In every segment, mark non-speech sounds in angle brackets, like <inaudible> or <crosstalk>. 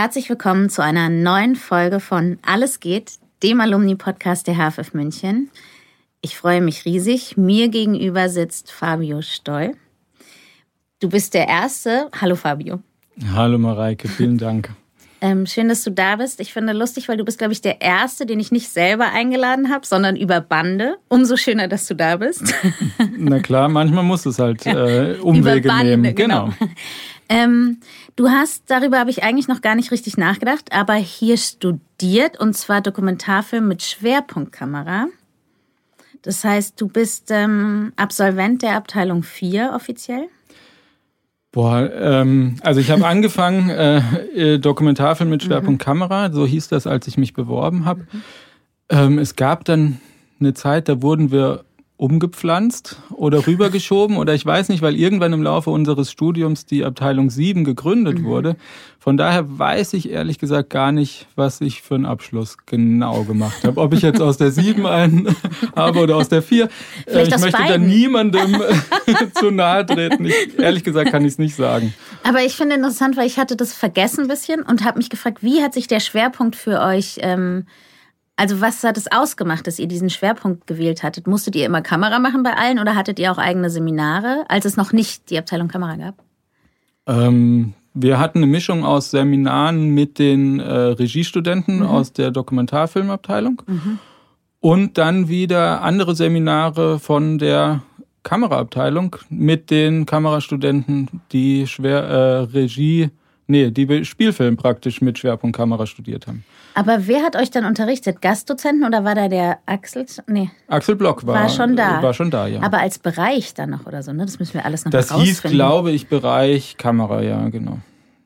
Herzlich willkommen zu einer neuen Folge von Alles geht, dem Alumni-Podcast der HFF München. Ich freue mich riesig. Mir gegenüber sitzt Fabio Stoll. Du bist der Erste. Hallo Fabio. Hallo Mareike, vielen Dank. Ähm, schön, dass du da bist. Ich finde lustig, weil du bist, glaube ich, der Erste, den ich nicht selber eingeladen habe, sondern über Bande. Umso schöner, dass du da bist. <laughs> Na klar, manchmal muss es halt äh, <laughs> Umwege über Bande, nehmen. Genau. genau. Ähm, du hast, darüber habe ich eigentlich noch gar nicht richtig nachgedacht, aber hier studiert und zwar Dokumentarfilm mit Schwerpunktkamera. Das heißt, du bist ähm, Absolvent der Abteilung 4 offiziell? Boah, ähm, also ich habe <laughs> angefangen, äh, äh, Dokumentarfilm mit Schwerpunkt mhm. Kamera, so hieß das, als ich mich beworben habe. Mhm. Ähm, es gab dann eine Zeit, da wurden wir umgepflanzt oder rübergeschoben oder ich weiß nicht, weil irgendwann im Laufe unseres Studiums die Abteilung 7 gegründet mhm. wurde. Von daher weiß ich ehrlich gesagt gar nicht, was ich für einen Abschluss genau gemacht habe. Ob ich jetzt aus der 7 einen <laughs> habe oder aus der 4. Vielleicht ich möchte beiden. da niemandem <laughs> <laughs> zu nahe treten. Ich, ehrlich gesagt kann ich es nicht sagen. Aber ich finde interessant, weil ich hatte das vergessen ein bisschen und habe mich gefragt, wie hat sich der Schwerpunkt für euch ähm, also was hat es ausgemacht, dass ihr diesen Schwerpunkt gewählt hattet? Musstet ihr immer Kamera machen bei allen oder hattet ihr auch eigene Seminare, als es noch nicht die Abteilung Kamera gab? Ähm, wir hatten eine Mischung aus Seminaren mit den äh, Regiestudenten mhm. aus der Dokumentarfilmabteilung mhm. und dann wieder andere Seminare von der Kameraabteilung mit den Kamerastudenten, die schwer äh, Regie, nee, die Spielfilm praktisch mit Schwerpunkt Kamera studiert haben. Aber wer hat euch dann unterrichtet? Gastdozenten oder war da der Axel? Nee. Axel Block war, war schon da. War schon da, ja. Aber als Bereich dann noch oder so, ne? Das müssen wir alles noch Das hieß, glaube ich, Bereich Kamera, ja, genau.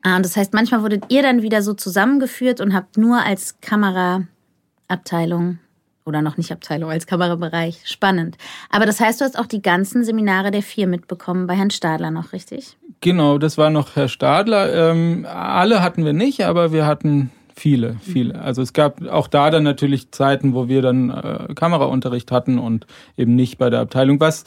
Ah, und das heißt, manchmal wurdet ihr dann wieder so zusammengeführt und habt nur als Kameraabteilung oder noch nicht Abteilung, als Kamerabereich. Spannend. Aber das heißt, du hast auch die ganzen Seminare der vier mitbekommen bei Herrn Stadler noch, richtig? Genau, das war noch Herr Stadler. Ähm, alle hatten wir nicht, aber wir hatten Viele, viele. Also es gab auch da dann natürlich Zeiten, wo wir dann äh, Kameraunterricht hatten und eben nicht bei der Abteilung, was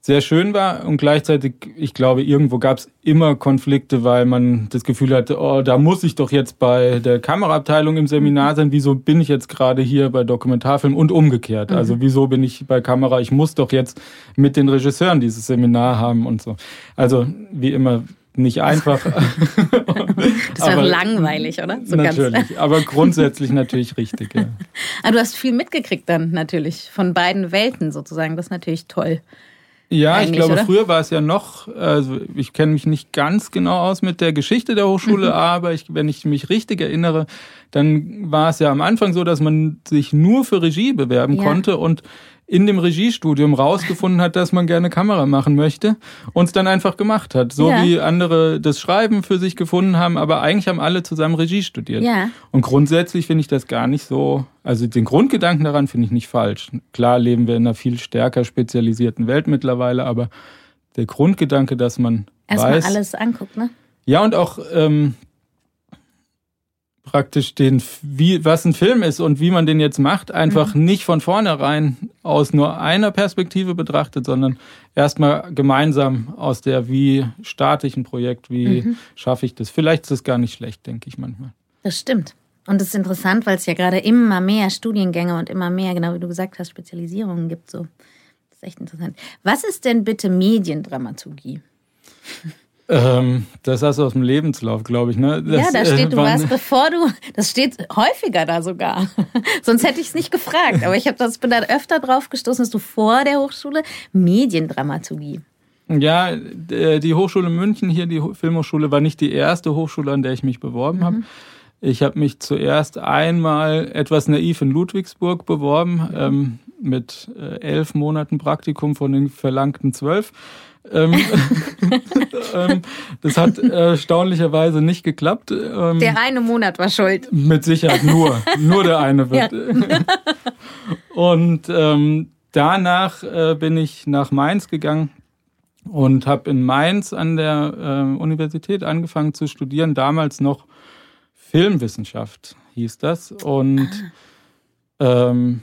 sehr schön war und gleichzeitig, ich glaube, irgendwo gab es immer Konflikte, weil man das Gefühl hatte, oh, da muss ich doch jetzt bei der Kameraabteilung im Seminar sein, wieso bin ich jetzt gerade hier bei Dokumentarfilm und umgekehrt? Also mhm. wieso bin ich bei Kamera? Ich muss doch jetzt mit den Regisseuren dieses Seminar haben und so. Also wie immer nicht einfach. <laughs> das wäre langweilig, oder? So natürlich, aber grundsätzlich natürlich richtig. Ja. Aber <laughs> du hast viel mitgekriegt dann natürlich von beiden Welten sozusagen. Das ist natürlich toll. Ja, ich glaube, oder? früher war es ja noch, also ich kenne mich nicht ganz genau aus mit der Geschichte der Hochschule, mhm. aber ich, wenn ich mich richtig erinnere, dann war es ja am Anfang so, dass man sich nur für Regie bewerben ja. konnte und in dem Regiestudium rausgefunden hat, dass man gerne Kamera machen möchte und es dann einfach gemacht hat. So ja. wie andere das Schreiben für sich gefunden haben, aber eigentlich haben alle zusammen Regie studiert. Ja. Und grundsätzlich finde ich das gar nicht so, also den Grundgedanken daran finde ich nicht falsch. Klar leben wir in einer viel stärker spezialisierten Welt mittlerweile, aber der Grundgedanke, dass man Erstmal weiß, alles anguckt, ne? Ja, und auch ähm, praktisch den, wie, was ein Film ist und wie man den jetzt macht, einfach mhm. nicht von vornherein aus nur einer Perspektive betrachtet, sondern erstmal gemeinsam aus der, wie starte ich ein Projekt, wie mhm. schaffe ich das. Vielleicht ist es gar nicht schlecht, denke ich manchmal. Das stimmt. Und es ist interessant, weil es ja gerade immer mehr Studiengänge und immer mehr, genau wie du gesagt hast, Spezialisierungen gibt. So. Das ist echt interessant. Was ist denn bitte Mediendramaturgie? Ähm, das hast du aus dem Lebenslauf, glaube ich, ne? Das, ja, da steht, du äh, warst, bevor du, das steht häufiger da sogar. <laughs> Sonst hätte ich es nicht gefragt. Aber ich habe das bin da öfter drauf gestoßen, dass du vor der Hochschule Mediendramaturgie. Ja, die Hochschule München hier, die Filmhochschule, war nicht die erste Hochschule, an der ich mich beworben mhm. habe. Ich habe mich zuerst einmal etwas naiv in Ludwigsburg beworben, ähm, mit äh, elf Monaten Praktikum von den verlangten zwölf. Ähm, <laughs> ähm, das hat erstaunlicherweise nicht geklappt. Ähm, der eine Monat war schuld. Mit Sicherheit nur. nur der eine wird. Ja. <laughs> Und ähm, danach äh, bin ich nach Mainz gegangen und habe in Mainz an der äh, Universität angefangen zu studieren. Damals noch Filmwissenschaft hieß das. Und ähm,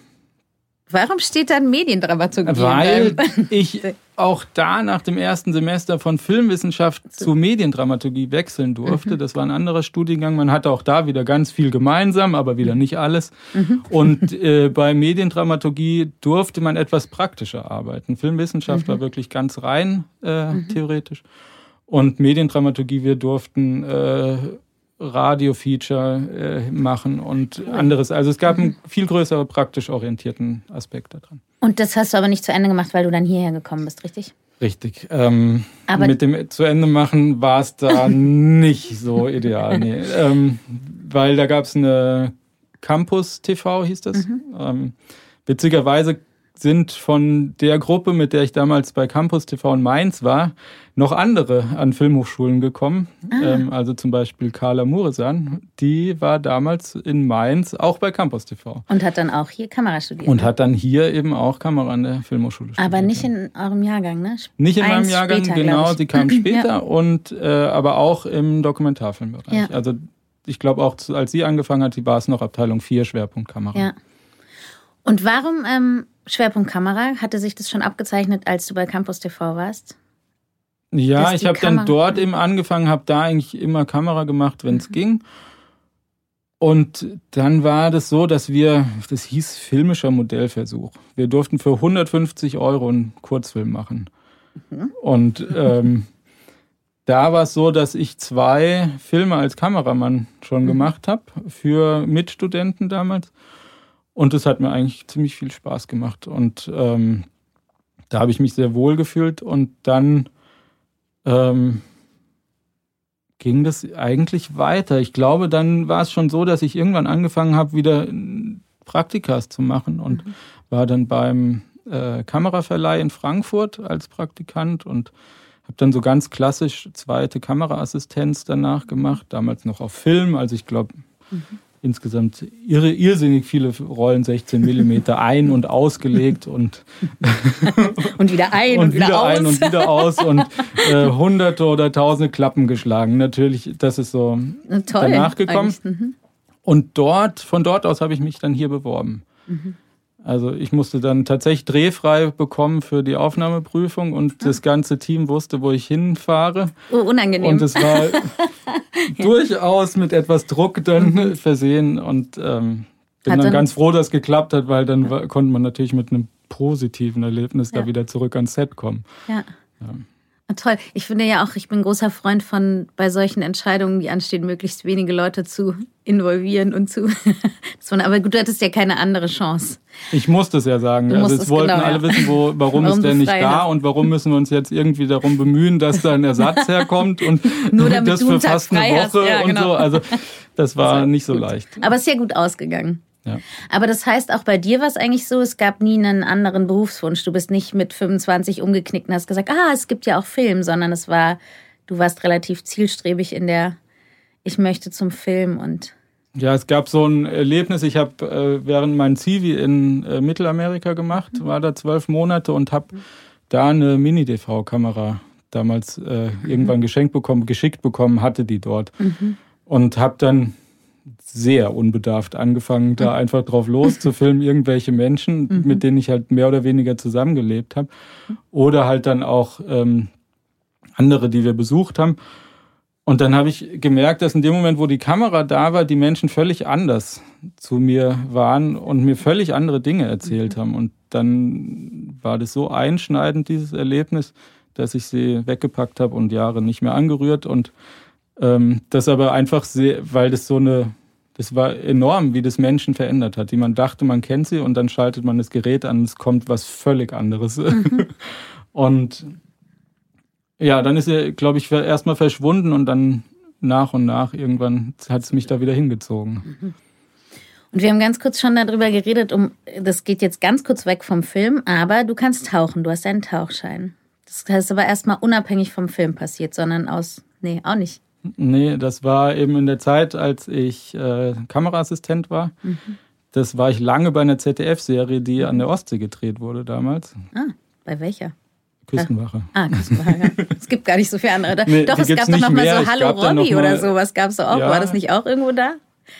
Warum steht da Mediendramaturgie? Weil ich <laughs> auch da nach dem ersten Semester von Filmwissenschaft zu Mediendramaturgie wechseln durfte. Mhm. Das war ein anderer Studiengang. Man hatte auch da wieder ganz viel gemeinsam, aber wieder nicht alles. Mhm. Und äh, bei Mediendramaturgie durfte man etwas praktischer arbeiten. Filmwissenschaft war mhm. wirklich ganz rein äh, theoretisch. Und Mediendramaturgie, wir durften äh, Radio-Feature äh, machen und anderes. Also es gab einen viel größeren praktisch orientierten Aspekt daran. Und das hast du aber nicht zu Ende gemacht, weil du dann hierher gekommen bist, richtig? Richtig. Ähm, aber mit dem zu Ende machen war es da <laughs> nicht so ideal. Nee. Ähm, weil da gab es eine Campus TV, hieß das. Mhm. Ähm, witzigerweise sind von der Gruppe, mit der ich damals bei Campus TV in Mainz war, noch andere an Filmhochschulen gekommen. Ah. Ähm, also zum Beispiel Carla Muresan, die war damals in Mainz auch bei Campus TV. Und hat dann auch hier Kamera studiert. Und hat dann hier eben auch Kamera an der Filmhochschule studiert. Aber nicht in eurem Jahrgang, ne? Nicht in Eins meinem Jahrgang, später, genau. Sie kam <laughs> später ja. und äh, aber auch im Dokumentarfilmbereich. Ja. Also ich glaube auch, als sie angefangen hat, war es noch Abteilung 4 Schwerpunkt Kamera. Ja. Und warum ähm, Schwerpunkt Kamera? Hatte sich das schon abgezeichnet, als du bei Campus TV warst? Ja, ich habe dann dort eben angefangen, habe da eigentlich immer Kamera gemacht, wenn es mhm. ging. Und dann war das so, dass wir, das hieß filmischer Modellversuch. Wir durften für 150 Euro einen Kurzfilm machen. Mhm. Und ähm, <laughs> da war es so, dass ich zwei Filme als Kameramann schon mhm. gemacht habe für Mitstudenten damals. Und es hat mir eigentlich ziemlich viel Spaß gemacht. Und ähm, da habe ich mich sehr wohl gefühlt. Und dann ähm, ging das eigentlich weiter. Ich glaube, dann war es schon so, dass ich irgendwann angefangen habe, wieder Praktikas zu machen und mhm. war dann beim äh, Kameraverleih in Frankfurt als Praktikant und habe dann so ganz klassisch zweite Kameraassistenz danach gemacht, damals noch auf Film. Also ich glaube, mhm insgesamt irre, irrsinnig viele Rollen 16 mm ein- und ausgelegt und, <laughs> und wieder ein und, und wieder, wieder ein und wieder aus und äh, hunderte oder tausende Klappen geschlagen. Natürlich, das ist so Toll, danach gekommen. Mhm. Und dort, von dort aus habe ich mich dann hier beworben. Mhm. Also ich musste dann tatsächlich drehfrei bekommen für die Aufnahmeprüfung und ah. das ganze Team wusste, wo ich hinfahre. Oh, unangenehm. Und es war <laughs> durchaus mit etwas Druck dann mhm. versehen und ähm, bin dann, dann, ganz froh, dass es geklappt hat, weil dann ja. konnte man natürlich mit einem positiven Erlebnis ja. da wieder zurück ans Set kommen. Ja. ja. Ah, toll. Ich finde ja auch, ich bin großer Freund von, bei solchen Entscheidungen, die anstehen, möglichst wenige Leute zu involvieren und zu. <laughs> aber du hattest ja keine andere Chance. Ich musste es ja sagen. Du also es wollten genau, alle ja. wissen, wo, warum, warum ist der nicht da hast. und warum müssen wir uns jetzt irgendwie darum bemühen, dass da ein Ersatz <laughs> herkommt und Nur damit das du für fast eine Woche ja, genau. und so. Also das war das nicht so gut. leicht. Aber es ist ja gut ausgegangen. Ja. Aber das heißt, auch bei dir war es eigentlich so, es gab nie einen anderen Berufswunsch. Du bist nicht mit 25 umgeknickt und hast gesagt, ah, es gibt ja auch Film, sondern es war, du warst relativ zielstrebig in der, ich möchte zum Film und. Ja, es gab so ein Erlebnis. Ich habe äh, während mein Zivi in äh, Mittelamerika gemacht, mhm. war da zwölf Monate und habe mhm. da eine Mini-DV-Kamera damals äh, mhm. irgendwann geschenkt bekommen, geschickt bekommen, hatte die dort. Mhm. Und habe dann sehr unbedarft angefangen, da mhm. einfach drauf loszufilmen, irgendwelche Menschen, mhm. mit denen ich halt mehr oder weniger zusammengelebt habe. Oder halt dann auch ähm, andere, die wir besucht haben. Und dann habe ich gemerkt, dass in dem Moment, wo die Kamera da war, die Menschen völlig anders zu mir waren und mir völlig andere Dinge erzählt mhm. haben. Und dann war das so einschneidend, dieses Erlebnis, dass ich sie weggepackt habe und Jahre nicht mehr angerührt. Und ähm, das aber einfach sehr, weil das so eine, das war enorm, wie das Menschen verändert hat. Die man dachte, man kennt sie und dann schaltet man das Gerät an, es kommt was völlig anderes. Mhm. <laughs> und ja, dann ist er, glaube ich, erstmal verschwunden und dann nach und nach irgendwann hat es mich da wieder hingezogen. Mhm. Und wir haben ganz kurz schon darüber geredet, um das geht jetzt ganz kurz weg vom Film, aber du kannst tauchen, du hast einen Tauchschein. Das heißt aber erstmal unabhängig vom Film passiert, sondern aus, nee, auch nicht. Nee, das war eben in der Zeit, als ich äh, Kameraassistent war. Mhm. Das war ich lange bei einer ZDF-Serie, die an der Ostsee gedreht wurde damals. Ah, bei welcher? Küstenwache. Ah, Küstenwache. Ja. es gibt gar nicht so viele andere. <laughs> Nee, doch, es gab doch noch mal so Hallo Robby oder sowas. Gab es auch. Ja, war das nicht auch irgendwo da?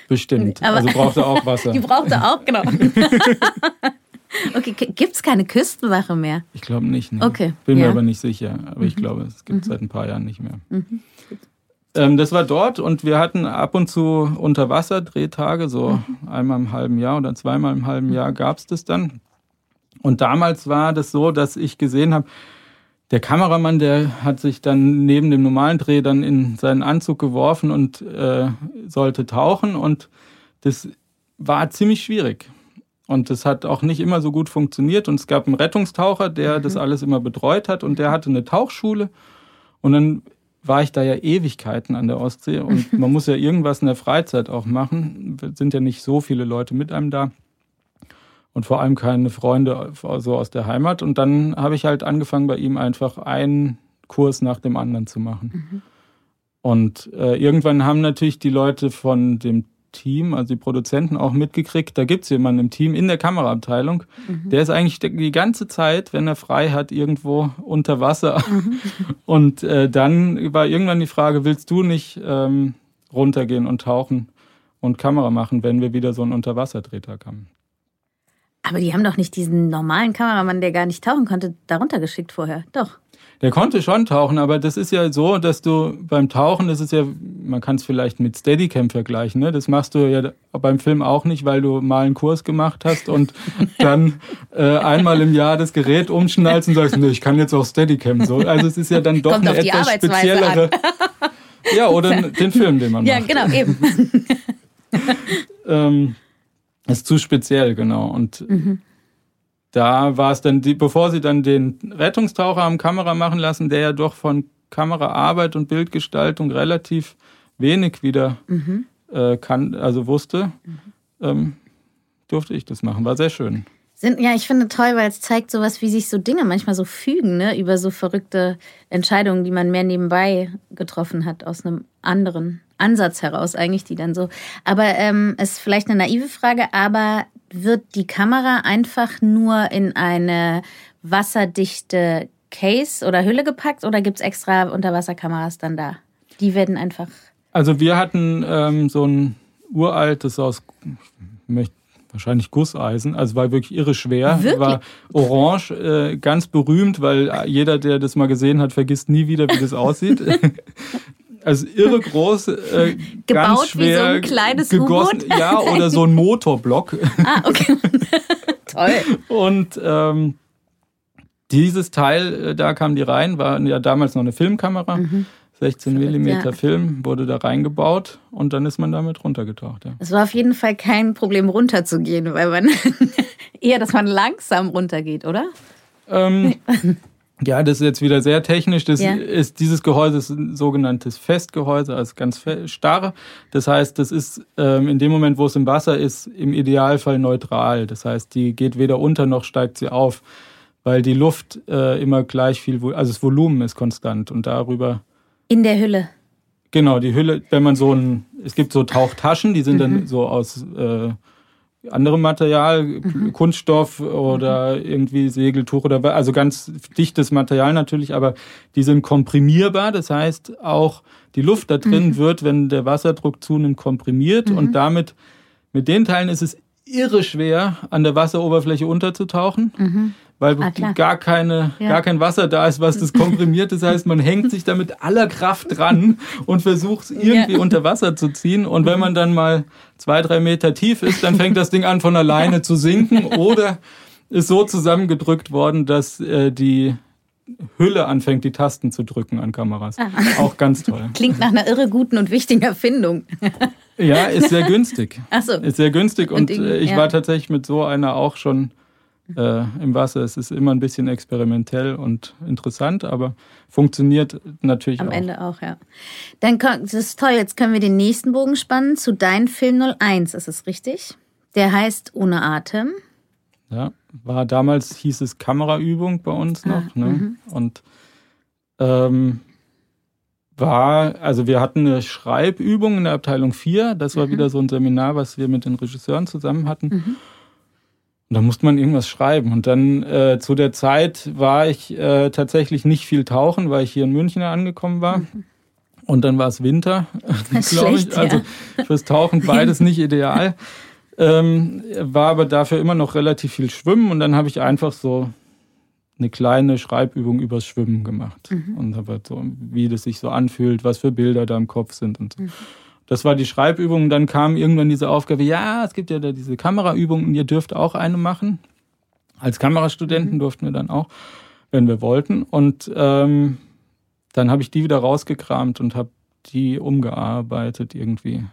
Bestimmt. Aber also brauchte auch Wasser. <laughs> Die brauchte auch, genau. <laughs> okay, gibt es keine Küstenwache mehr? Ich glaube nicht. Nee. Okay. Bin ja. mir aber nicht sicher. Aber mhm. ich glaube, es gibt es mhm. seit ein paar Jahren nicht mehr. Mhm. Ähm, das war dort und wir hatten ab und zu Unterwasserdrehtage, so mhm. einmal im halben Jahr oder zweimal im halben Jahr gab es das dann. Und damals war das so, dass ich gesehen habe, der Kameramann, der hat sich dann neben dem normalen Dreh dann in seinen Anzug geworfen und äh, sollte tauchen und das war ziemlich schwierig. Und das hat auch nicht immer so gut funktioniert. Und es gab einen Rettungstaucher, der mhm. das alles immer betreut hat und der hatte eine Tauchschule. Und dann war ich da ja Ewigkeiten an der Ostsee und <laughs> man muss ja irgendwas in der Freizeit auch machen. Es sind ja nicht so viele Leute mit einem da und vor allem keine Freunde so aus der Heimat. Und dann habe ich halt angefangen, bei ihm einfach einen Kurs nach dem anderen zu machen. Mhm. Und äh, irgendwann haben natürlich die Leute von dem Team, also die Produzenten auch mitgekriegt, da gibt es jemanden im Team in der Kameraabteilung, mhm. der ist eigentlich die ganze Zeit, wenn er frei hat, irgendwo unter Wasser. Mhm. <laughs> Und äh, dann war irgendwann die Frage, willst du nicht ähm, runtergehen und tauchen und Kamera machen, wenn wir wieder so einen Unterwasserdrehtag haben? Aber die haben doch nicht diesen normalen Kameramann, der gar nicht tauchen konnte, darunter geschickt vorher. Doch. Der konnte schon tauchen, aber das ist ja so, dass du beim Tauchen, das ist ja, man kann es vielleicht mit Steadicam vergleichen, ne? Das machst du ja beim Film auch nicht, weil du mal einen Kurs gemacht hast und <laughs> dann äh, einmal im Jahr das Gerät umschnallst und sagst, nee, ich kann jetzt auch Steadicam. So, also es ist ja dann doch Kommt eine etwas speziellere. ja, oder den Film, den man ja, macht. Ja, genau, eben. <laughs> ähm, ist zu speziell, genau. Und mhm da war es dann, die, bevor sie dann den Rettungstaucher am Kamera machen lassen, der ja doch von Kameraarbeit und Bildgestaltung relativ wenig wieder mhm. äh, kann, also wusste, mhm. ähm, durfte ich das machen. War sehr schön. Sind, ja, ich finde toll, weil es zeigt sowas, wie sich so Dinge manchmal so fügen, ne, über so verrückte Entscheidungen, die man mehr nebenbei getroffen hat, aus einem anderen Ansatz heraus eigentlich, die dann so. Aber ähm, ist vielleicht eine naive Frage, aber wird die Kamera einfach nur in eine wasserdichte Case oder Hülle gepackt oder gibt es extra Unterwasserkameras dann da? Die werden einfach. Also wir hatten ähm, so ein uraltes aus, wahrscheinlich Gusseisen, also war wirklich irre schwer, wirklich? war orange, äh, ganz berühmt, weil jeder, der das mal gesehen hat, vergisst nie wieder, wie das aussieht. <laughs> Also irre groß, äh, <laughs> Gebaut ganz schwer, wie so ein kleines gegossen, U-Boot? Ja, oder so ein Motorblock. Ah, okay. <laughs> Toll. Und ähm, dieses Teil, äh, da kam die rein, war ja damals noch eine Filmkamera. Mhm. 16 mm ja. Film wurde da reingebaut und dann ist man damit runtergetaucht. Ja. Es war auf jeden Fall kein Problem runterzugehen, weil man <laughs> eher, dass man langsam runtergeht, oder? Ähm, Ja, das ist jetzt wieder sehr technisch. Das ja. ist, dieses Gehäuse ist ein sogenanntes Festgehäuse, also ganz starr. Das heißt, das ist ähm, in dem Moment, wo es im Wasser ist, im Idealfall neutral. Das heißt, die geht weder unter noch steigt sie auf, weil die Luft äh, immer gleich viel, also das Volumen ist konstant und darüber. In der Hülle. Genau, die Hülle, wenn man so ein, es gibt so Tauchtaschen, die sind mhm. dann so aus äh, anderem Material, mhm. Kunststoff oder mhm. irgendwie Segeltuch oder also ganz dichtes Material natürlich, aber die sind komprimierbar. Das heißt, auch die Luft da drin mhm. wird, wenn der Wasserdruck zunimmt, komprimiert und mhm. damit mit den Teilen ist es irre schwer, an der Wasseroberfläche unterzutauchen. Mhm weil ah, gar keine, ja. gar kein Wasser da ist, was das <laughs> komprimiert. Das heißt, man hängt sich da mit aller Kraft dran und versucht es irgendwie ja. unter Wasser zu ziehen. Und wenn man dann mal zwei, drei Meter tief ist, dann fängt das Ding an von alleine zu sinken <laughs> oder ist so zusammengedrückt worden, dass äh, die Hülle anfängt, die Tasten zu drücken an Kameras. Ah. Auch ganz toll. Klingt nach einer irre guten und wichtigen Erfindung. ja, ist sehr günstig. Ach so. Ist sehr günstig und, und äh, ich ja. war tatsächlich mit so einer auch schon äh, im Wasser. Es ist immer ein bisschen experimentell und interessant, aber funktioniert natürlich Am auch. Am Ende auch, ja. Dann das ist toll, jetzt können wir den nächsten Bogen spannen zu deinem Film 01, ist es richtig? Der heißt Ohne Atem. Ja, war damals hieß es Kameraübung bei uns noch. Ah, ne? Mhm. Und ähm, war, also wir hatten eine Schreibübung in der Abteilung 4. Das war mhm. wieder so ein Seminar, was wir mit den Regisseuren zusammen hatten. Mhm. Und da musste man irgendwas schreiben. Und dann äh, zu der Zeit war ich äh, tatsächlich nicht viel tauchen, weil ich hier in München angekommen war. Mhm. Und dann war es Winter, <laughs> glaube ich. Also fürs Tauchen beides nicht ideal. Ähm, war aber dafür immer noch relativ viel Schwimmen und dann habe ich einfach so eine kleine Schreibübung übers Schwimmen gemacht. Mhm. Und habe halt so, wie das sich so anfühlt, was für Bilder da im Kopf sind und so. Mhm. Das war die Schreibübung. Dann kam irgendwann diese Aufgabe, ja, es gibt ja da diese Kameraübung und ihr dürft auch eine machen. Als Kamerastudenten mhm. durften wir dann auch, wenn wir wollten. Und ähm, dann habe ich die wieder rausgekramt und habe die umgearbeitet irgendwie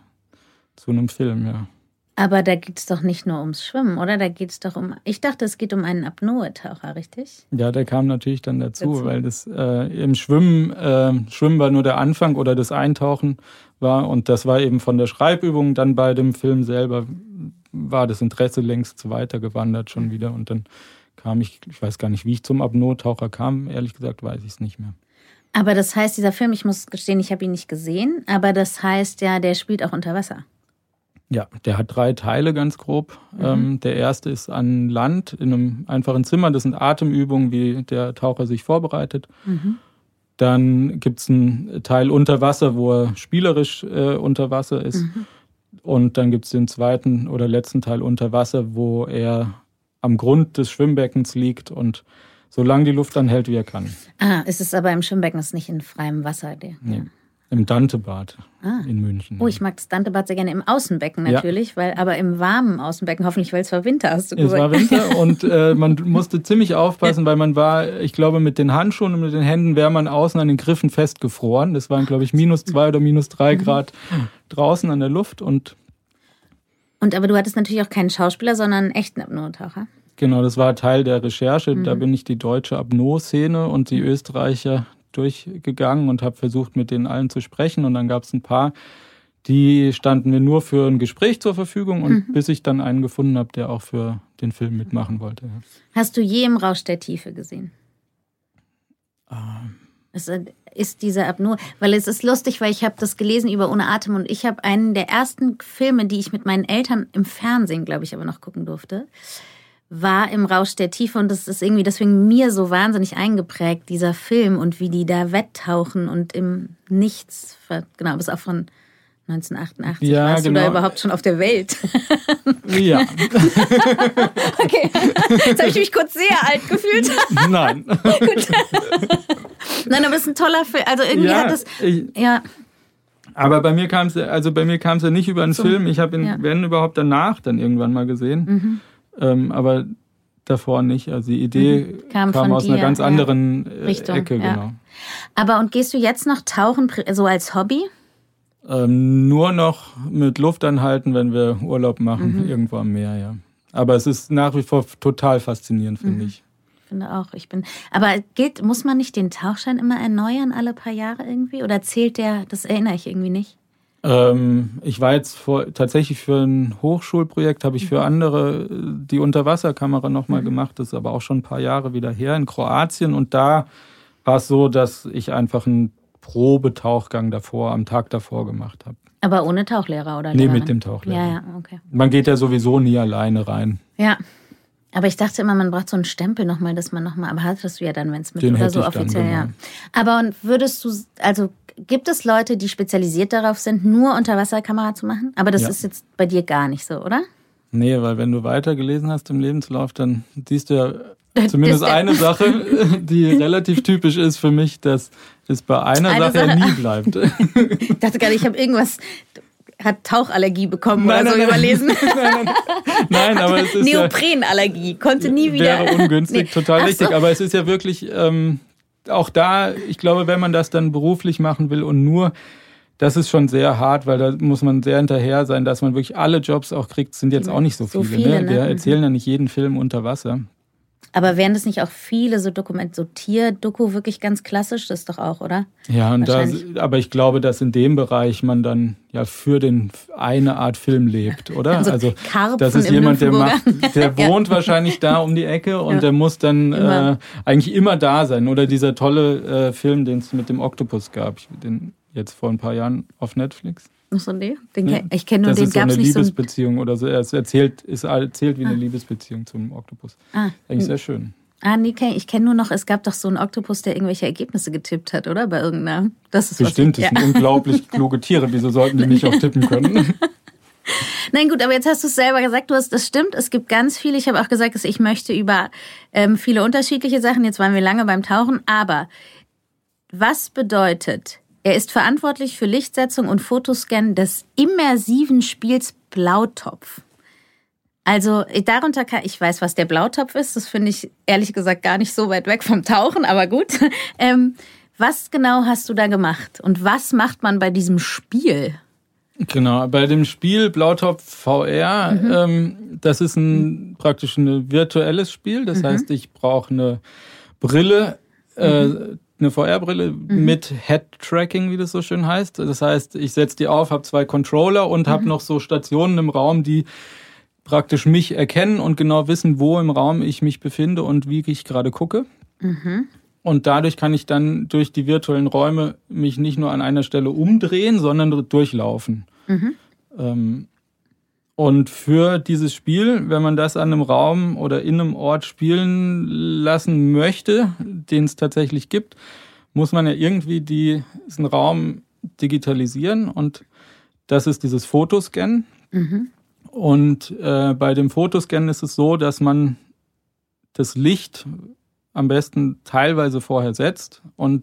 zu einem Film, ja. Aber da geht es doch nicht nur ums Schwimmen, oder? Da geht es doch um. Ich dachte, es geht um einen Apnoe-Taucher, richtig? Ja, der kam natürlich dann dazu, dazu. weil das äh, im Schwimmen, äh, Schwimmen war nur der Anfang oder das Eintauchen war. Und das war eben von der Schreibübung dann bei dem Film selber, war das Interesse längst weitergewandert schon wieder. Und dann kam ich, ich weiß gar nicht, wie ich zum Apnoe-Taucher kam, ehrlich gesagt, weiß ich es nicht mehr. Aber das heißt, dieser Film, ich muss gestehen, ich habe ihn nicht gesehen, aber das heißt ja, der spielt auch unter Wasser. Ja, der hat drei Teile ganz grob. Mhm. Ähm, der erste ist an Land in einem einfachen Zimmer. Das sind Atemübungen, wie der Taucher sich vorbereitet. Mhm. Dann gibt es einen Teil unter Wasser, wo er spielerisch äh, unter Wasser ist. Mhm. Und dann gibt es den zweiten oder letzten Teil unter Wasser, wo er am Grund des Schwimmbeckens liegt und so lange die Luft anhält, wie er kann. Ah, ist es aber im Schwimmbecken, ist nicht in freiem Wasser. Der, nee. Ja. Im Dantebad ah. in München. Oh, ich mag das Dantebad sehr gerne im Außenbecken natürlich, ja. weil aber im warmen Außenbecken, hoffentlich, weil es war Winter, hast du gesagt. Es war Winter <laughs> und äh, man musste ziemlich aufpassen, weil man war, ich glaube, mit den Handschuhen und mit den Händen wäre man außen an den Griffen festgefroren. Das waren, glaube ich, minus zwei oder minus drei mhm. Grad draußen an der Luft und und aber du hattest natürlich auch keinen Schauspieler, sondern einen echten Apnoe-Taucher. Genau, das war Teil der Recherche. Mhm. Da bin ich die deutsche Apnoe-Szene und die Österreicher durchgegangen und habe versucht, mit denen allen zu sprechen. Und dann gab es ein paar, die standen mir nur für ein Gespräch zur Verfügung und mhm. bis ich dann einen gefunden habe, der auch für den Film mitmachen wollte. Ja. Hast du je im Rausch der Tiefe gesehen? Ähm. Es ist dieser Apnoe, weil es ist lustig, weil ich habe das gelesen über Ohne Atem und ich habe einen der ersten Filme, die ich mit meinen Eltern im Fernsehen, glaube ich, aber noch gucken durfte war im Rausch der Tiefe und das ist irgendwie deswegen mir so wahnsinnig eingeprägt, dieser Film und wie die da wetttauchen und im Nichts, genau, bis auch von 1988 ja, warst genau. du da genau. überhaupt schon auf der Welt? Ja. <laughs> okay, jetzt habe ich mich kurz sehr alt gefühlt. <laughs> Nein. Gut. Nein, aber es ist ein toller Film. Also irgendwie ja, hat es, ja. Aber bei mir kam es, also bei mir kam es ja nicht über einen so, Film. Ich habe ihn, ja. wenn überhaupt danach, dann irgendwann mal gesehen. Mhm. Ähm, aber davor nicht. Also die Idee mhm. kam, kam aus dir, einer ganz anderen ja. Äh, Richtung, Ecke, ja. genau. Aber und gehst du jetzt noch tauchen, so als Hobby? Ähm, nur noch mit Luft anhalten, wenn wir Urlaub machen, mhm. irgendwo am Meer, ja. Aber es ist nach wie vor total faszinierend, finde mhm. ich. Ich finde auch. Ich bin. Aber gilt, muss man nicht den Tauchschein immer erneuern alle paar Jahre irgendwie? Oder zählt der? Das erinnere ich irgendwie nicht. Ähm, ich war jetzt vor, tatsächlich für ein Hochschulprojekt, habe ich für mhm. andere die Unterwasserkamera nochmal mhm. gemacht. Das ist aber auch schon ein paar Jahre wieder her in Kroatien. Und da war es so, dass ich einfach einen Probetauchgang davor, am Tag davor gemacht habe. Aber ohne Tauchlehrer oder Lehrerin? Nee, mit dem Tauchlehrer. Ja, ja, okay. Man geht ja sowieso nie alleine rein. Ja. Aber ich dachte immer, man braucht so einen Stempel nochmal, dass man nochmal, aber hattest du ja dann, wenn es mit Den oder so offiziell, dann, genau. ja. Aber würdest du, also gibt es Leute, die spezialisiert darauf sind, nur Unterwasserkamera zu machen? Aber das ja. ist jetzt bei dir gar nicht so, oder? Nee, weil wenn du weitergelesen hast im Lebenslauf, dann siehst du ja <laughs> zumindest eine Sache, <laughs> die relativ typisch ist für mich, dass es bei einer eine Sache, Sache nie bleibt. <laughs> ich dachte gerade, ich habe irgendwas hat Tauchallergie bekommen nein, oder so nein, überlesen. Nein, nein, aber es ist Neoprenallergie, konnte nie wieder. Wäre ungünstig, nee. total richtig. So. Aber es ist ja wirklich ähm, auch da, ich glaube, wenn man das dann beruflich machen will und nur, das ist schon sehr hart, weil da muss man sehr hinterher sein, dass man wirklich alle Jobs auch kriegt, sind jetzt auch nicht so viele. So viele ne? Wir ne? erzählen ja nicht jeden Film unter Wasser. Aber wären das nicht auch viele so Dokumente, so Tierdoku wirklich ganz klassisch? Das ist doch auch, oder? Ja, und da, aber ich glaube, dass in dem Bereich man dann ja für den eine Art Film lebt, oder? <laughs> Also, also das ist jemand, der macht, der <laughs> wohnt ja. wahrscheinlich da um die Ecke und ja. der muss dann äh, eigentlich immer da sein. Oder dieser tolle äh, Film, den es mit dem Oktopus gab, den jetzt vor ein paar Jahren auf Netflix. Ach so, nee. Den, ja, ich kenne nur das den gab es so nicht. Liebesbeziehung so oder so. Es erzählt, ist erzählt wie ah. eine Liebesbeziehung zum Oktopus. Ah. Eigentlich sehr schön. Ah, nee, ich kenne nur noch, es gab doch so einen Oktopus, der irgendwelche Ergebnisse getippt hat, oder? Bei irgendeiner. Das ist Bestimmt, das sind ja. unglaublich <laughs> kluge Tiere. Wieso sollten die nicht auch tippen können? <laughs> Nein, gut, aber jetzt hast du es selber gesagt, du hast, das stimmt, es gibt ganz viele. Ich habe auch gesagt, dass ich möchte über ähm, viele unterschiedliche Sachen. Jetzt waren wir lange beim Tauchen, aber was bedeutet er ist verantwortlich für Lichtsetzung und Fotoscan des immersiven Spiels Blautopf. Also darunter kann ich weiß, was der Blautopf ist. Das finde ich ehrlich gesagt gar nicht so weit weg vom Tauchen, aber gut. <laughs> Ähm, was genau hast du da gemacht und was macht man bei diesem Spiel? Genau, bei dem Spiel Blautopf VR, mhm. ähm, das ist ein praktisch ein virtuelles Spiel. Das mhm. heißt, ich brauche eine Brille, äh, mhm eine VR-Brille mhm. mit Head-Tracking, wie das so schön heißt. Das heißt, ich setze die auf, habe zwei Controller und mhm. habe noch so Stationen im Raum, die praktisch mich erkennen und genau wissen, wo im Raum ich mich befinde und wie ich gerade gucke. Mhm. Und dadurch kann ich dann durch die virtuellen Räume mich nicht nur an einer Stelle umdrehen, sondern durchlaufen. Mhm. Ähm, und für dieses Spiel, wenn man das an einem Raum oder in einem Ort spielen lassen möchte, den es tatsächlich gibt, muss man ja irgendwie diesen Raum digitalisieren und das ist dieses Fotoscan. Mhm. Und äh, bei dem Fotoscan ist es so, dass man das Licht am besten teilweise vorher setzt und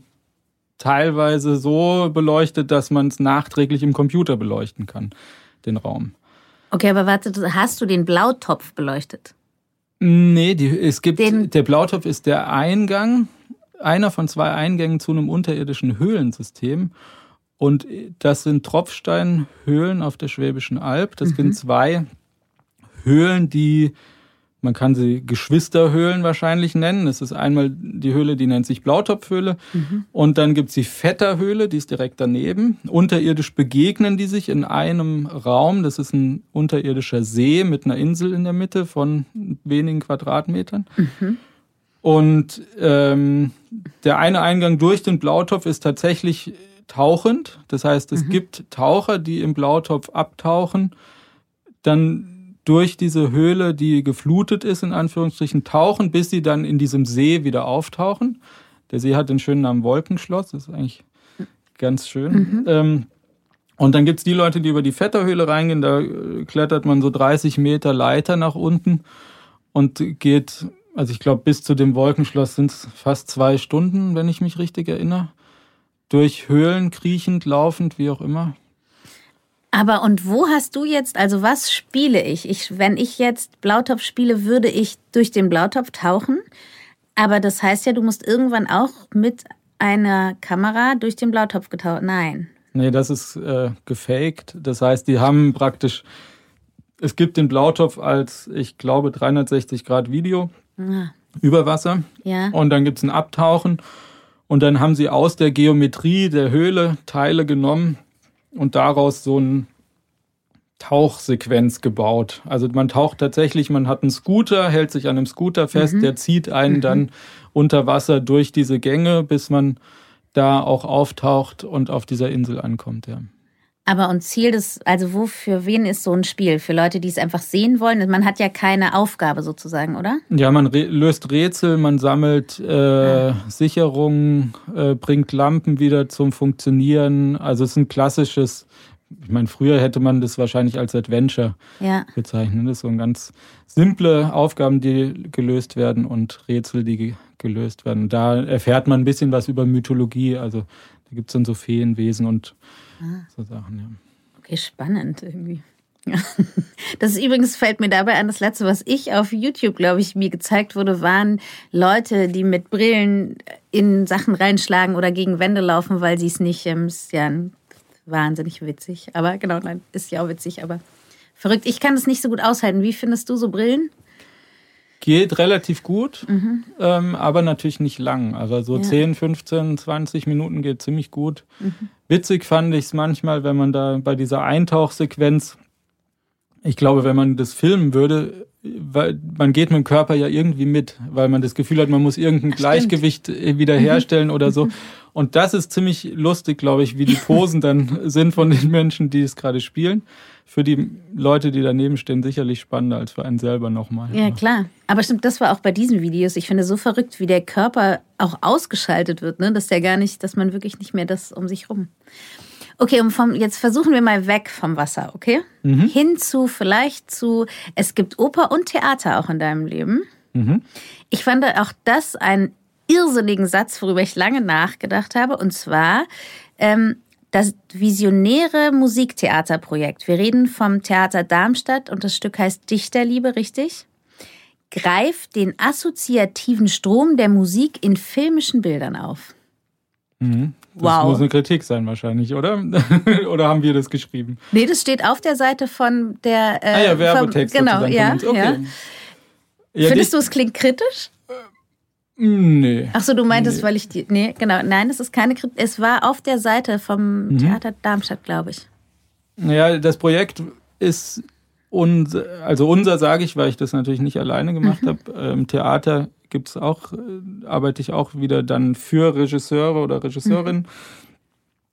teilweise so beleuchtet, dass man es nachträglich im Computer beleuchten kann, den Raum. Okay, aber warte, hast du den Blautopf beleuchtet? Nee, die, es gibt, den der Blautopf ist der Eingang, einer von zwei Eingängen zu einem unterirdischen Höhlensystem. Und das sind Tropfsteinhöhlen auf der Schwäbischen Alb. Das mhm. sind zwei Höhlen, die man kann sie Geschwisterhöhlen wahrscheinlich nennen. Das ist einmal die Höhle, die nennt sich Blautopfhöhle. Mhm. Und dann gibt's die Vetterhöhle, die ist direkt daneben. Unterirdisch begegnen die sich in einem Raum. Das ist ein unterirdischer See mit einer Insel in der Mitte von wenigen Quadratmetern. Mhm. Und ähm, der eine Eingang durch den Blautopf ist tatsächlich tauchend. Das heißt, es mhm. gibt Taucher, die im Blautopf abtauchen, dann durch diese Höhle, die geflutet ist, in Anführungsstrichen, tauchen, bis sie dann in diesem See wieder auftauchen. Der See hat den schönen Namen Wolkenschloss, das ist eigentlich ganz schön. Mhm. Ähm, und dann gibt es die Leute, die über die Vetterhöhle reingehen, da äh, klettert man so 30 Meter Leiter nach unten und geht, also ich glaube, bis zu dem Wolkenschloss sind es fast zwei Stunden, wenn ich mich richtig erinnere. Durch Höhlen kriechend, laufend, wie auch immer. Aber und wo hast du jetzt, also was spiele ich? ich wenn ich jetzt Blautopf spiele, würde ich durch den Blautopf tauchen. Aber das heißt ja, du musst irgendwann auch mit einer Kamera durch den Blautopf getaucht. Nein. Nee, das ist äh, gefaked. Das heißt, die haben praktisch, es gibt den Blautopf als, ich glaube, 360 Grad Video ah. über Wasser. Ja. Und dann gibt es ein Abtauchen. Und dann haben sie aus der Geometrie der Höhle Teile genommen, und daraus so ein Tauchsequenz gebaut. Also man taucht tatsächlich, man hat einen Scooter, hält sich an einem Scooter fest, mhm. der zieht einen mhm. dann unter Wasser durch diese Gänge, bis man da auch auftaucht und auf dieser Insel ankommt, ja. Aber und Ziel des, also wo für wen ist so ein Spiel? Für Leute, die es einfach sehen wollen? Man hat ja keine Aufgabe sozusagen, oder? Ja, man re löst Rätsel, man sammelt äh, ah. Sicherungen, äh, bringt Lampen wieder zum Funktionieren. Also es ist ein klassisches, ich meine, früher hätte man das wahrscheinlich als Adventure ja. bezeichnet. Das sind so ganz simple Aufgaben, die gelöst werden und Rätsel, die gelöst werden. Da erfährt man ein bisschen was über Mythologie. Also da gibt es dann so Feenwesen und Ah. So Sachen, ja. Okay, spannend irgendwie. <laughs> Das ist übrigens fällt mir dabei an, das letzte, was ich auf YouTube, glaube ich, mir gezeigt wurde, waren Leute, die mit Brillen in Sachen reinschlagen oder gegen Wände laufen, weil sie es nicht, ähm, ist ja wahnsinnig witzig. Aber genau, nein, ist ja auch witzig, aber verrückt. Ich kann das nicht so gut aushalten. Wie findest du so Brillen? Geht relativ gut, mhm. ähm, aber natürlich nicht lang. Also so ja. 10, 15, 20 Minuten geht ziemlich gut. Mhm. Witzig fand ich es manchmal, wenn man da bei dieser Eintauchsequenz, ich glaube, wenn man das filmen würde, weil man geht mit dem Körper ja irgendwie mit, weil man das Gefühl hat, man muss irgendein Ach, Gleichgewicht stimmt. Äh, wiederherstellen mhm. oder so. <laughs> Und das ist ziemlich lustig, glaube ich, wie die Posen dann <laughs> sind von den Menschen, die es gerade spielen für die Leute, die daneben stehen, sicherlich spannender als für einen selber nochmal. Ja, klar. Aber stimmt, das war auch bei diesen Videos. Ich finde so verrückt, wie der Körper auch ausgeschaltet wird, ne? dass der gar nicht, dass man wirklich nicht mehr das um sich rum. Okay, und vom, jetzt versuchen wir mal weg vom Wasser, okay? Mhm. Hin zu, vielleicht zu, es gibt Oper und Theater auch in deinem Leben. Mhm. Ich fand auch das einen irrsinnigen Satz, worüber ich lange nachgedacht habe. Und zwar, ähm, das visionäre Musiktheaterprojekt. Wir reden vom Theater Darmstadt und das Stück heißt Dichterliebe, richtig? Greift den assoziativen Strom der Musik in filmischen Bildern auf. Mhm. Das wow. muss eine Kritik sein wahrscheinlich, oder? <laughs> oder haben wir das geschrieben? Nee, das steht auf der Seite von der... Äh, ah ja, Werbetext. Vom, genau, ja, okay. ja. ja. Findest du, es klingt kritisch? Nee. Ach so, du meintest, nee. weil ich die. Nee, genau. Nein, es ist keine Kritik. Es war auf der Seite vom mhm. Theater Darmstadt, glaube ich. Naja, das Projekt ist unser, also unser sage ich, weil ich das natürlich nicht alleine gemacht mhm. habe. Im Theater gibt es auch, äh, arbeite ich auch wieder dann für Regisseure oder Regisseurinnen. Mhm.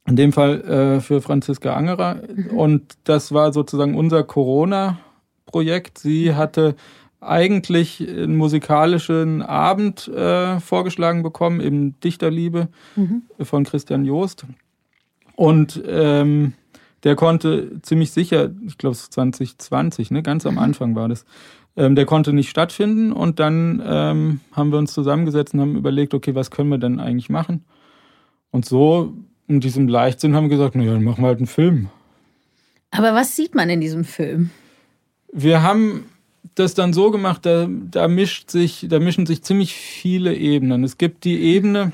In dem Fall äh, für Franziska Angerer. Mhm. Und das war sozusagen unser Corona-Projekt. Sie hatte eigentlich einen musikalischen Abend äh, vorgeschlagen bekommen, eben Dichterliebe mhm. von Christian Joost. Und ähm, der konnte ziemlich sicher, ich glaube 2020, ne, ganz am mhm. Anfang war das, ähm, der konnte nicht stattfinden. Und dann ähm, haben wir uns zusammengesetzt und haben überlegt, okay, was können wir denn eigentlich machen? Und so in diesem Leichtsinn haben wir gesagt, naja, dann machen wir halt einen Film. Aber was sieht man in diesem Film? Wir haben das dann so gemacht, da, da, mischt sich, da mischen sich ziemlich viele Ebenen. Es gibt die Ebene,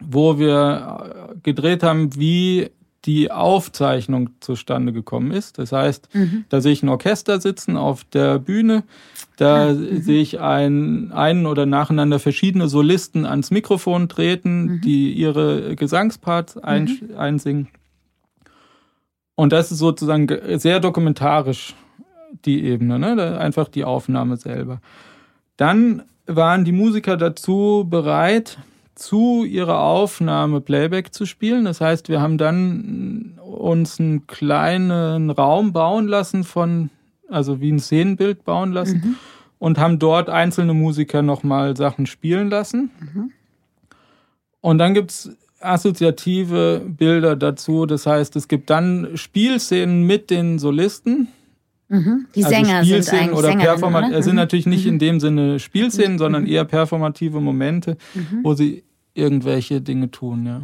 wo wir äh, gedreht haben, wie die Aufzeichnung zustande gekommen ist. Das heißt, mhm. da sehe ich ein Orchester sitzen auf der Bühne, da ah, mhm. sehe ich ein, einen oder nacheinander verschiedene Solisten ans Mikrofon treten, mhm. die ihre Gesangsparts ein, mhm. einsingen. Und das ist sozusagen sehr dokumentarisch die Ebene, ne? einfach die Aufnahme selber. Dann waren die Musiker dazu bereit, zu ihrer Aufnahme Playback zu spielen. Das heißt, wir haben dann uns einen kleinen Raum bauen lassen von, also wie ein Szenenbild bauen lassen mhm. und haben dort einzelne Musiker nochmal Sachen spielen lassen. Mhm. Und dann gibt es assoziative Bilder dazu. Das heißt, es gibt dann Spielszenen mit den Solisten Mhm. Die also Sänger Spielszenen sind eigentlich oder Performat oder? sind mhm. natürlich nicht in mhm. dem Sinne Spielszenen, sondern mhm. eher performative Momente, wo sie irgendwelche Dinge tun, ja.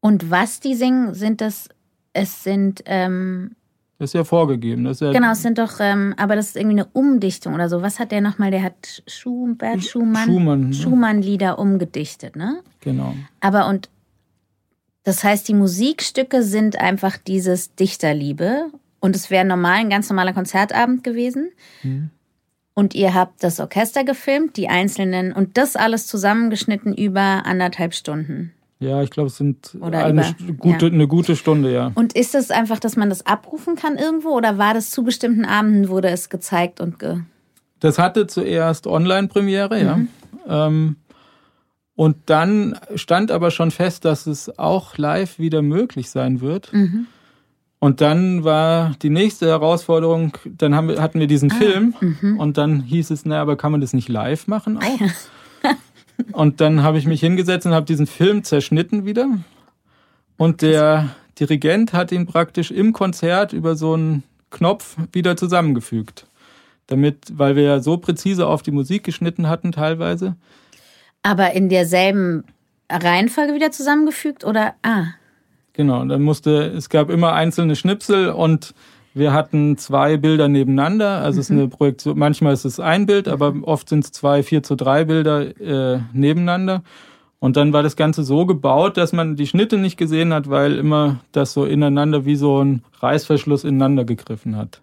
Und was die singen, sind das, es sind, ähm, das ist ja vorgegeben. Das ist ja genau, es sind doch, ähm, aber das ist irgendwie eine Umdichtung oder so. Was hat der nochmal? Der hat Schubert, Schumann, Schumann, ne? Schumann-Lieder umgedichtet, ne? Genau. Aber und das heißt, die Musikstücke sind einfach dieses Dichterliebe und es wäre normal ein ganz normaler Konzertabend gewesen. Mhm. Und ihr habt das Orchester gefilmt, die einzelnen und das alles zusammengeschnitten über anderthalb Stunden. Ja, ich glaube, es sind oder eine, über, gute, ja. eine gute Stunde, ja. Und ist es das einfach, dass man das abrufen kann irgendwo oder war das zu bestimmten Abenden, wurde es gezeigt und ge. Das hatte zuerst Online-Premiere, ja. Mhm. Ähm, und dann stand aber schon fest, dass es auch live wieder möglich sein wird. Mhm. Und dann war die nächste Herausforderung, dann haben wir, hatten wir diesen ah, Film mhm. und dann hieß es, naja, aber kann man das nicht live machen auch? <laughs> und dann habe ich mich hingesetzt und habe diesen Film zerschnitten wieder. Und der Dirigent hat ihn praktisch im Konzert über so einen Knopf wieder zusammengefügt. Damit, weil wir ja so präzise auf die Musik geschnitten hatten teilweise. Aber in derselben Reihenfolge wieder zusammengefügt oder? Ah. Genau, dann musste, es gab immer einzelne Schnipsel und wir hatten zwei Bilder nebeneinander. Also mhm. es ist eine Projektion, manchmal ist es ein Bild, aber oft sind es zwei, vier zu drei Bilder äh, nebeneinander. Und dann war das Ganze so gebaut, dass man die Schnitte nicht gesehen hat, weil immer das so ineinander wie so ein Reißverschluss ineinander gegriffen hat.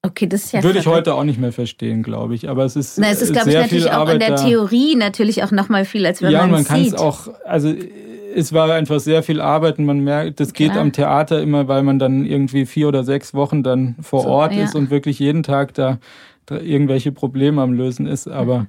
Okay, das ist ja Würde ich heute auch nicht mehr verstehen, glaube ich. Aber es ist, Na, es ist glaube ich, natürlich auch Arbeit in der Theorie natürlich auch nochmal viel, als wenn ja, man es Ja, man kann es auch, also es war einfach sehr viel Arbeit und man merkt, das geht am Theater immer, weil man dann irgendwie vier oder sechs Wochen dann vor so, Ort ja. ist und wirklich jeden Tag da, da, irgendwelche Probleme am Lösen ist. Aber mhm.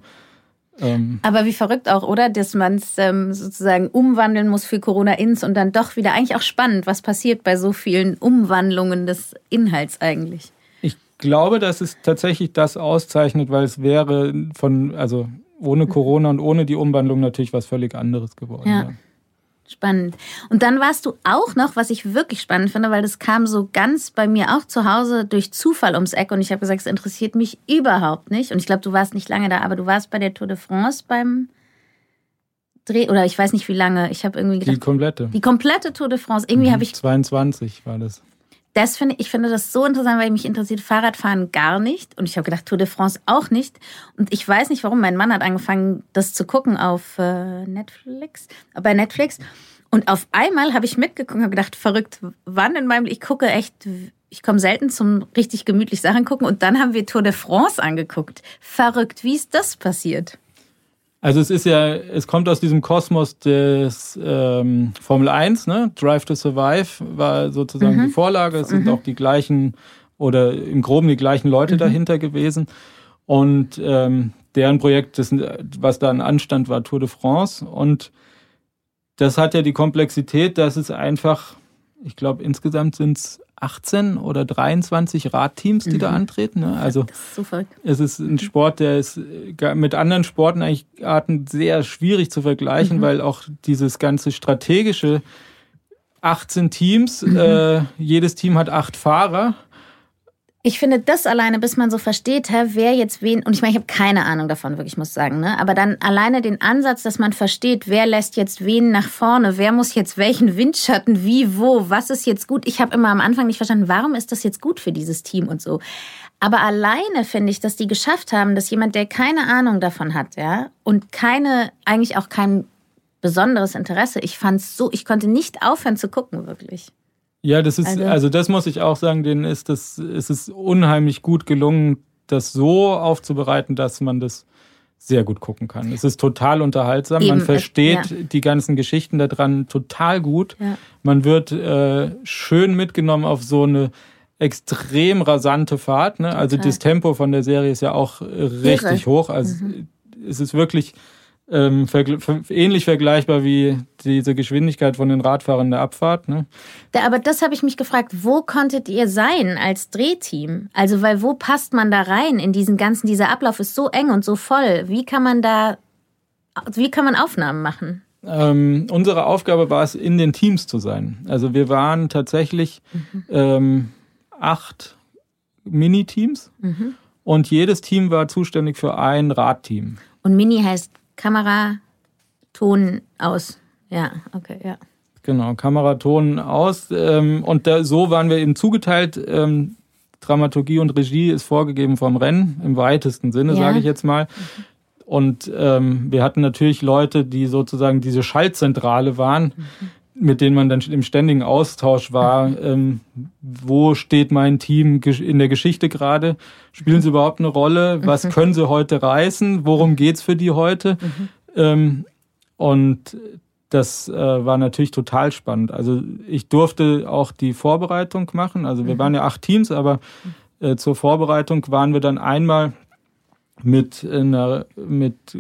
ähm, aber wie verrückt auch, oder? Dass man es ähm, sozusagen umwandeln muss für Corona-Ins und dann doch wieder eigentlich auch spannend, was passiert bei so vielen Umwandlungen des Inhalts eigentlich. Ich glaube, dass es tatsächlich das auszeichnet, weil es wäre von, also ohne Corona und ohne die Umwandlung natürlich was völlig anderes geworden. Ja. ja. Spannend. Und dann warst du auch noch, was ich wirklich spannend finde, weil das kam so ganz bei mir auch zu Hause durch Zufall ums Eck und ich habe gesagt, es interessiert mich überhaupt nicht. Und ich glaube, du warst nicht lange da, aber du warst bei der Tour de France beim Dreh oder ich weiß nicht wie lange. Ich habe irgendwie gedacht, die komplette. Die komplette Tour de France. Irgendwie mhm, habe ich 22 war das. Das finde ich finde das so interessant, weil mich interessiert Fahrradfahren gar nicht und ich habe gedacht Tour de France auch nicht und ich weiß nicht warum. Mein Mann hat angefangen, das zu gucken auf äh, Netflix, bei Netflix und auf einmal habe ich mitgeguckt und habe gedacht, verrückt, wann in meinem ich gucke echt ich komme selten zum richtig gemütlich Sachen gucken und dann haben wir Tour de France angeguckt. Verrückt, wie ist das passiert? Also es ist ja, es kommt aus diesem Kosmos des ähm, Formel 1, ne? Drive to Survive war sozusagen mhm. die Vorlage. Es sind mhm. auch die gleichen oder im Groben die gleichen Leute mhm. dahinter gewesen. Und ähm, deren Projekt, das, was da an Anstand war, Tour de France. Und das hat ja die Komplexität, dass es einfach, ich glaube, insgesamt sind es 18 oder 23 Radteams, die mhm. da antreten. Ne? Also ist es ist ein Sport, der ist äh, mit anderen Sporten eigentlich Arten sehr schwierig zu vergleichen, mhm. weil auch dieses ganze strategische 18 Teams, mhm. äh, jedes Team hat acht Fahrer ich finde das alleine, bis man so versteht, hä, wer jetzt wen, und ich meine, ich habe keine Ahnung davon, wirklich, muss sagen, ne? Aber dann alleine den Ansatz, dass man versteht, wer lässt jetzt wen nach vorne, wer muss jetzt welchen Windschatten, wie, wo, was ist jetzt gut. Ich habe immer am Anfang nicht verstanden, warum ist das jetzt gut für dieses Team und so. Aber alleine finde ich, dass die geschafft haben, dass jemand, der keine Ahnung davon hat, ja, und keine, eigentlich auch kein besonderes Interesse, ich fand's so, ich konnte nicht aufhören zu gucken, wirklich. Ja, das ist, also, also das muss ich auch sagen, denen ist das, ist es unheimlich gut gelungen, das so aufzubereiten, dass man das sehr gut gucken kann. Es ist total unterhaltsam. Eben, man versteht ja. die ganzen Geschichten daran total gut. Ja. Man wird äh, schön mitgenommen auf so eine extrem rasante Fahrt. Ne? Also das Tempo von der Serie ist ja auch richtig Irre. hoch. Also mhm. es ist wirklich ähm, ähnlich vergleichbar wie diese Geschwindigkeit von den Radfahrern der Abfahrt. Ne? aber das habe ich mich gefragt, wo konntet ihr sein als Drehteam? Also, weil wo passt man da rein in diesen ganzen, dieser Ablauf ist so eng und so voll. Wie kann man da, wie kann man Aufnahmen machen? Ähm, unsere Aufgabe war es, in den Teams zu sein. Also wir waren tatsächlich mhm. ähm, acht Mini-Teams mhm. und jedes Team war zuständig für ein Radteam. Und Mini heißt Kamera, Ton aus. Ja, okay, ja. Genau, Kamera, Ton aus. Ähm, und da, so waren wir eben zugeteilt. Ähm, Dramaturgie und Regie ist vorgegeben vom Rennen, im weitesten Sinne, ja. sage ich jetzt mal. Und ähm, wir hatten natürlich Leute, die sozusagen diese Schaltzentrale waren, mhm mit denen man dann im ständigen Austausch war. Ähm, wo steht mein Team in der Geschichte gerade? Spielen sie überhaupt eine Rolle? Was mhm. können sie heute reißen? Worum geht's für die heute? Mhm. Ähm, und das äh, war natürlich total spannend. Also ich durfte auch die Vorbereitung machen. Also wir mhm. waren ja acht Teams, aber äh, zur Vorbereitung waren wir dann einmal mit, einer, mit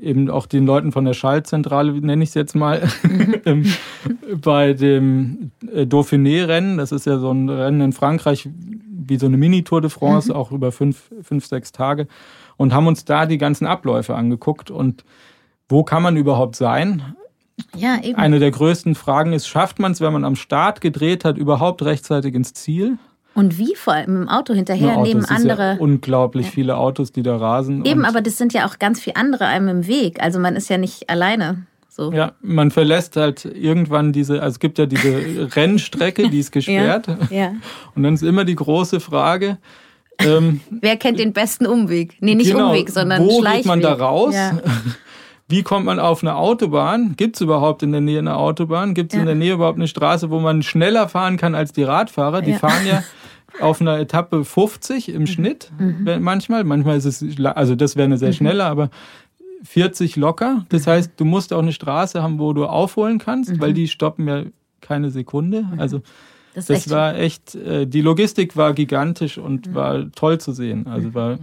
eben auch den Leuten von der Schaltzentrale, nenne ich es jetzt mal, mhm. <laughs> bei dem äh, Dauphiné-Rennen. Das ist ja so ein Rennen in Frankreich, wie so eine Mini-Tour de France, mhm. auch über fünf, fünf, sechs Tage. Und haben uns da die ganzen Abläufe angeguckt. Und wo kann man überhaupt sein? Ja, eben. Eine der größten Fragen ist, schafft man es, wenn man am Start gedreht hat, überhaupt rechtzeitig ins Ziel? Und wie vor allem im Auto hinterher Autos, neben andere. Ja unglaublich ja. viele Autos, die da rasen. Eben, aber das sind ja auch ganz viele andere einem im Weg. Also man ist ja nicht alleine. So. Ja, man verlässt halt irgendwann diese, also es gibt ja diese <laughs> Rennstrecke, die ist gesperrt. Ja, ja. Und dann ist immer die große Frage. Ähm, Wer kennt den besten Umweg? Nee, nicht genau, Umweg, sondern Wo Schleichweg. geht man da raus? Ja. <laughs> Wie kommt man auf eine Autobahn? Gibt es überhaupt in der Nähe eine Autobahn? Gibt es ja. in der Nähe überhaupt eine Straße, wo man schneller fahren kann als die Radfahrer? Die fahren ja <laughs> auf einer Etappe 50 im mhm. Schnitt, mhm. manchmal. Manchmal ist es, also das wäre eine sehr mhm. schnelle, aber 40 locker. Das mhm. heißt, du musst auch eine Straße haben, wo du aufholen kannst, mhm. weil die stoppen ja keine Sekunde. Also das, das echt war echt, äh, die Logistik war gigantisch und mhm. war toll zu sehen. Also mhm. war,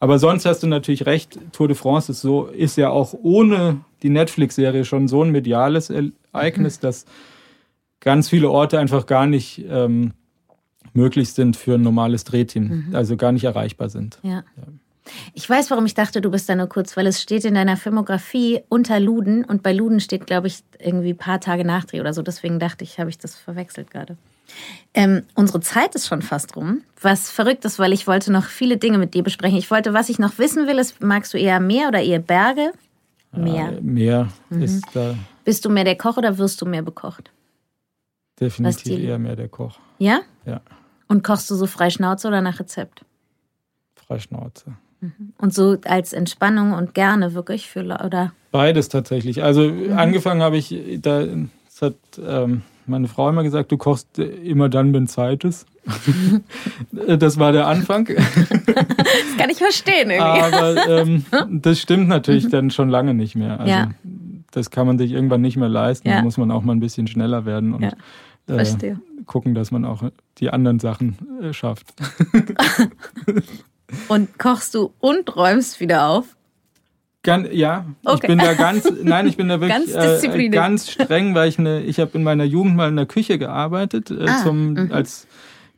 aber sonst hast du natürlich recht, Tour de France ist so, ist ja auch ohne die Netflix-Serie schon so ein mediales Ereignis, mhm. dass ganz viele Orte einfach gar nicht ähm, möglich sind für ein normales Drehteam, also gar nicht erreichbar sind. Ja. ja. Ich weiß, warum ich dachte, du bist da nur kurz, weil es steht in deiner Filmografie unter Luden und bei Luden steht, glaube ich, irgendwie ein paar Tage Nachdreh oder so. Deswegen dachte ich, habe ich das verwechselt gerade. Ähm, unsere Zeit ist schon fast rum. Was verrückt ist, weil ich wollte noch viele Dinge mit dir besprechen. Ich wollte, was ich noch wissen will, ist, magst du eher Meer oder eher Berge? Meer. Äh, Meer mhm. ist da. Bist du mehr der Koch oder wirst du mehr bekocht? Definitiv eher mehr der Koch. Ja? Ja. Und kochst du so frei Schnauze oder nach Rezept? Frei Schnauze. Mhm. Und so als Entspannung und gerne wirklich für oder? Beides tatsächlich. Also mhm. angefangen habe ich, da das hat ähm, meine Frau immer gesagt, du kochst immer dann, wenn Zeit ist. <laughs> das war der Anfang. <laughs> das kann ich verstehen irgendwie. Aber ähm, das stimmt natürlich dann schon lange nicht mehr. Also, ja. Das kann man sich irgendwann nicht mehr leisten. Ja. Da muss man auch mal ein bisschen schneller werden und ja. äh, gucken, dass man auch die anderen Sachen äh, schafft. <laughs> Und kochst du und räumst wieder auf? Gan ja, okay. ich bin da ganz, nein, ich bin da <laughs> wirklich ganz, äh, ganz streng, weil ich eine, ich habe in meiner Jugend mal in der Küche gearbeitet äh, ah, zum, mhm. als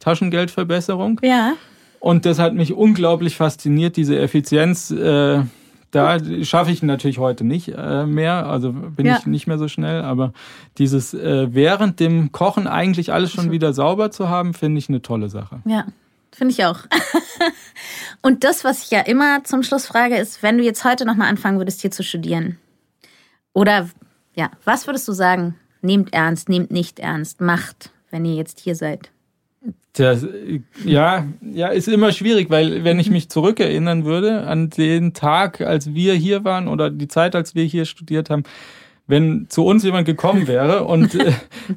Taschengeldverbesserung. Ja. Und das hat mich unglaublich fasziniert, diese Effizienz. Äh, da schaffe ich natürlich heute nicht äh, mehr, also bin ja. ich nicht mehr so schnell, aber dieses äh, während dem Kochen eigentlich alles schon wieder sauber zu haben, finde ich eine tolle Sache. Ja. Finde ich auch. <laughs> Und das, was ich ja immer zum Schluss frage, ist, wenn du jetzt heute nochmal anfangen würdest, hier zu studieren. Oder ja, was würdest du sagen? Nehmt ernst, nehmt nicht ernst, macht, wenn ihr jetzt hier seid. Das, ja, ja, ist immer schwierig, weil wenn ich mich zurückerinnern würde an den Tag, als wir hier waren oder die Zeit, als wir hier studiert haben, wenn zu uns jemand gekommen wäre und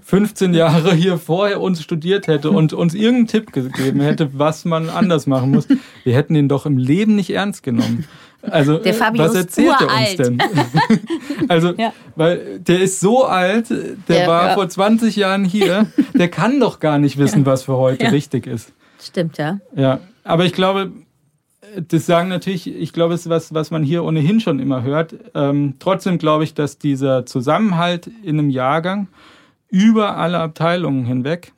15 äh, <laughs> Jahre hier vorher uns studiert hätte und uns irgendeinen Tipp gegeben hätte, was man anders machen muss, wir hätten ihn doch im Leben nicht ernst genommen. Also, der Fabio was erzählt er uns denn? <laughs> also, ja. weil der ist so alt, der, der war ja. vor 20 Jahren hier, der kann doch gar nicht wissen, was für heute richtig ist. Stimmt, ja. Ja, aber ich glaube, das sagen natürlich, ich glaube, es ist was, was man hier ohnehin schon immer hört. Ähm, trotzdem glaube ich, dass dieser Zusammenhalt in einem Jahrgang über alle Abteilungen hinweg,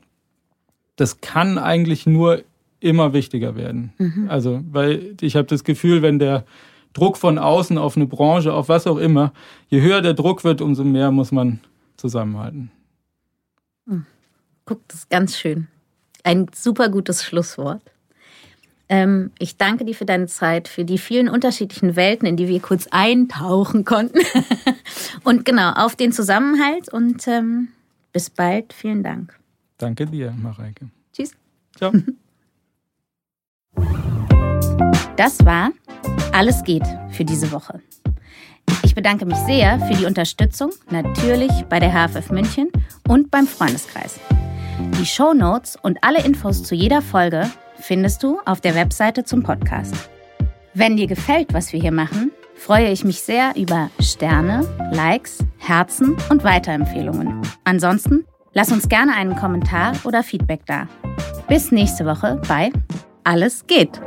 das kann eigentlich nur immer wichtiger werden. Mhm. Also, weil ich habe das Gefühl, wenn der Druck von außen auf eine Branche, auf was auch immer, je höher der Druck wird, umso mehr muss man zusammenhalten. Hm. Guck, das ist ganz schön. Ein super gutes Schlusswort. Ähm, ich danke dir für deine Zeit, für die vielen unterschiedlichen Welten, in die wir kurz eintauchen konnten. <laughs> und genau, auf den Zusammenhalt und ähm, bis bald. Vielen Dank. Danke dir, Mareike. Tschüss. Ciao. <laughs> Das war Alles geht für diese Woche. Ich bedanke mich sehr für die Unterstützung, natürlich bei der HFF München und beim Freundeskreis. Die Show Notes und alle Infos zu jeder Folge findest du auf der Webseite zum Podcast. Wenn dir gefällt, was wir hier machen, freue ich mich sehr über Sterne, Likes, Herzen und Weiterempfehlungen. Ansonsten lass uns gerne einen Kommentar oder Feedback da. Bis nächste Woche bei Alles geht.